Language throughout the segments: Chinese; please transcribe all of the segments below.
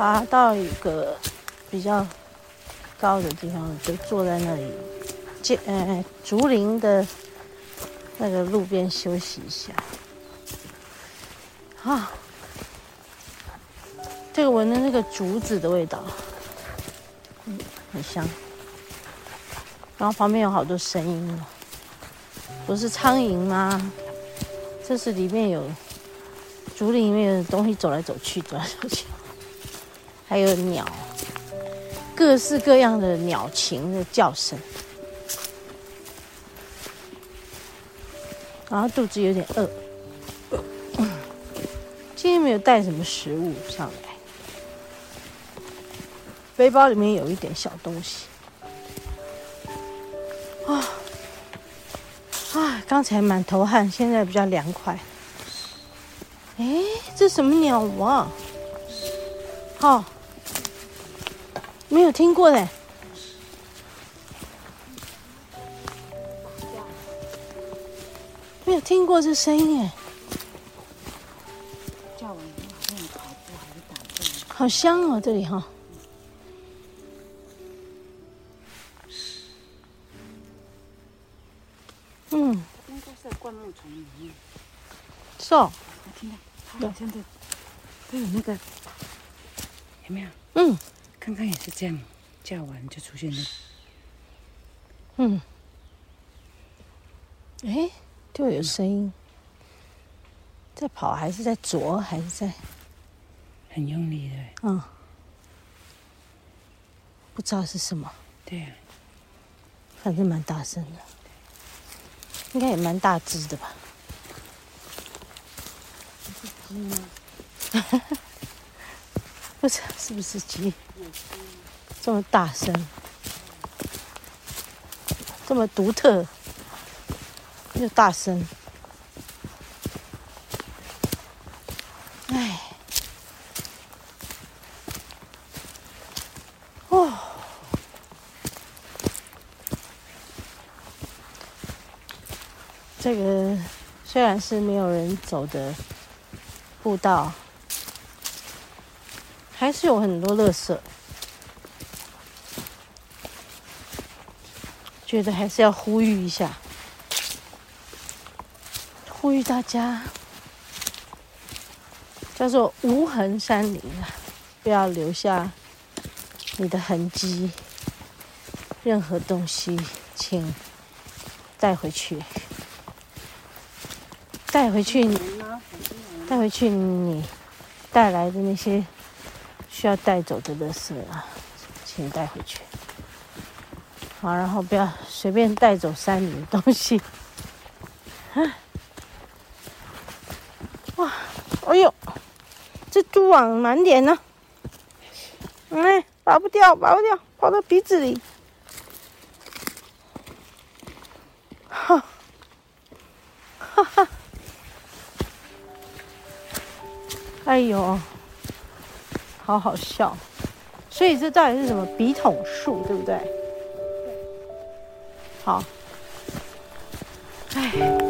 爬到一个比较高的地方，就坐在那里，借呃竹林的那个路边休息一下。啊，这个闻的那个竹子的味道，嗯，很香。然后旁边有好多声音哦，不是苍蝇吗？这是里面有竹林里面的东西走来走去，走来走去，还有鸟，各式各样的鸟禽的叫声。然后肚子有点饿。今天没有带什么食物上来，背包里面有一点小东西。啊啊！刚才满头汗，现在比较凉快。哎，这什么鸟啊？好、哦，没有听过嘞，没有听过这声音哎。好香哦，这里哈。嗯。应该是在灌木丛里面。是哦。我听到，它好像在，都有那个，有没有？嗯。刚刚也是这样，叫完就出现了。嗯。哎，就有声音。在跑还是在啄还是在？很用力的，嗯，不知道是什么，对啊，反正蛮大声的，应该也蛮大只的吧？是鸡吗？不知道是不是鸡？这么大声，这么独特，又大声。哎，哦这个虽然是没有人走的步道，还是有很多垃圾。觉得还是要呼吁一下，呼吁大家叫做无痕山林啊，不要留下你的痕迹，任何东西请带回去。带回去，带回去你带来的那些需要带走真的垃圾啊，请带回去。好，然后不要随便带走山里的东西。啊！哇！哎呦，这蛛网满点呢。哎，拔不掉，拔不掉，跑到鼻子里。哈！哈哈。哎呦，好好笑！所以这到底是什么笔筒树，对不对？好，哎。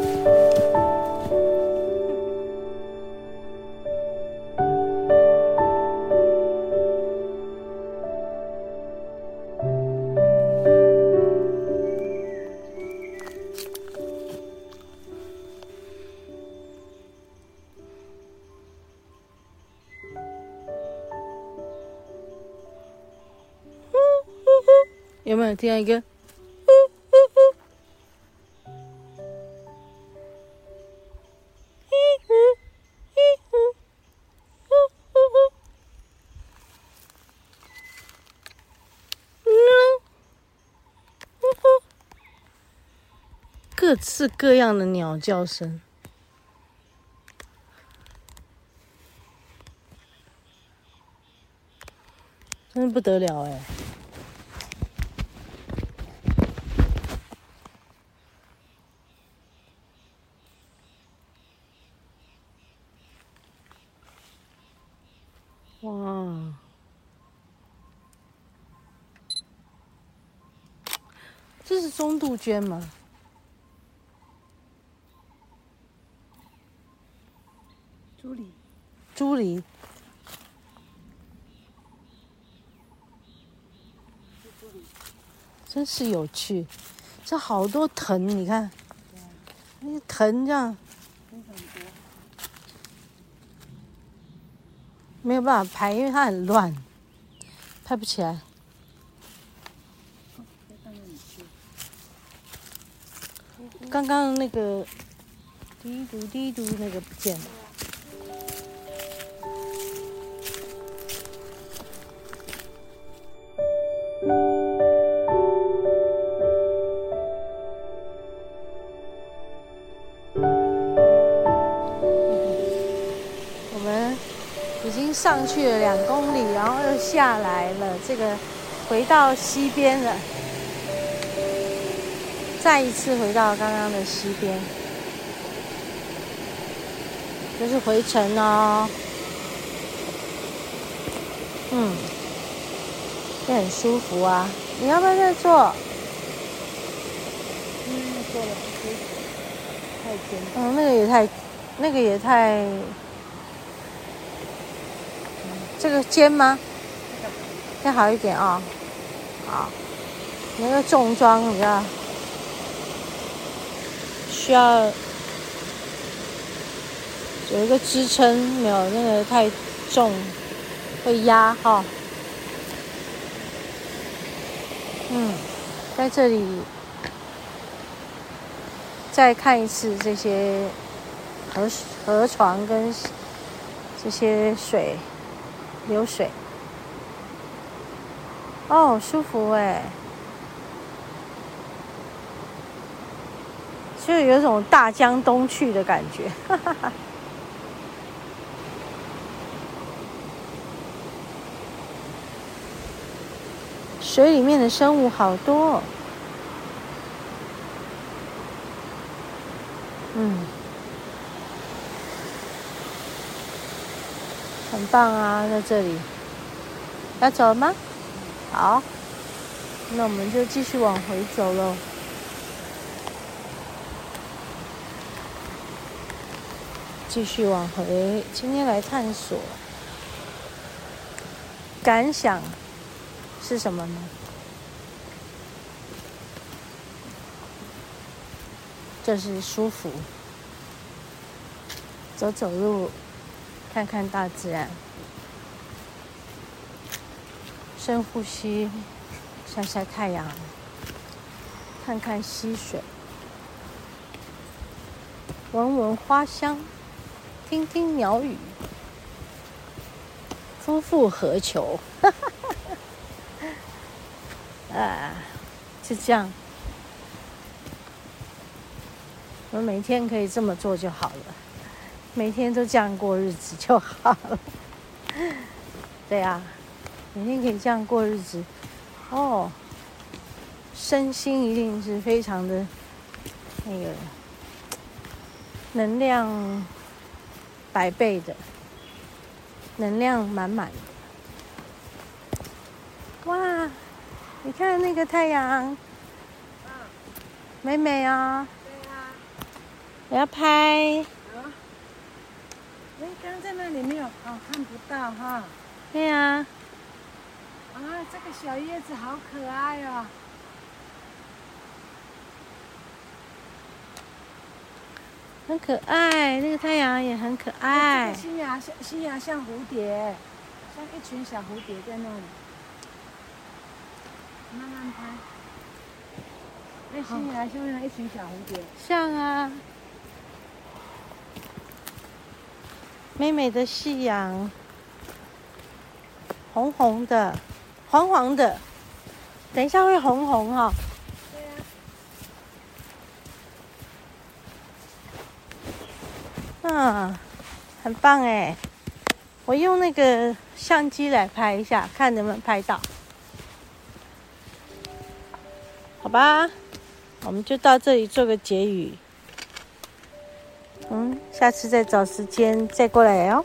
有没有听到一个？呼呼呼，嘿呼嘿呼，呼呼呼，嗯，呼呼，各式各样的鸟叫声，真不得了哎！这是中杜鹃吗？竹里，猪梨，真是有趣。这好多藤，你看，那个藤这样，没有办法拍，因为它很乱，拍不起来。刚刚那个滴嘟滴嘟那个不见了。我们已经上去了两公里，然后又下来了。这个回到西边了，再一次回到刚刚的西边，就是回程哦。嗯，也很舒服啊。你要不要再坐？嗯，坐了不舒服，太尖。嗯，那个也太，那个也太。这个尖吗？再好一点啊、哦，好，那个重装比较需要有一个支撑，没有那个太重会压哈、嗯，在这里再看一次这些河河床跟这些水。流水，哦，舒服哎，就有一种大江东去的感觉，水里面的生物好多，嗯。很棒啊，在这里要走了吗？好，那我们就继续往回走喽。继续往回，今天来探索，感想是什么呢？就是舒服，走走路。看看大自然，深呼吸，晒晒太阳，看看溪水，闻闻花香，听听鸟语，夫复何求？啊，就这样，我每天可以这么做就好了。每天都这样过日子就好了，对呀，每天可以这样过日子，哦，身心一定是非常的那个能量百倍的，能量满满的。哇，你看那个太阳，美美啊！对啊，我要拍。哎，刚在那里没有哦，看不到哈。对呀。啊，这个小叶子好可爱哦。很可爱，那个太阳也很可爱。这个新芽像新芽像蝴蝶，像一群小蝴蝶在那里。慢慢拍。那新芽像不像一群小蝴蝶？像啊。美美的夕阳，红红的，黄黄的，等一下会红红哈、哦。嗯，很棒哎！我用那个相机来拍一下，看能不能拍到。好吧，我们就到这里做个结语。嗯，下次再找时间再过来哦。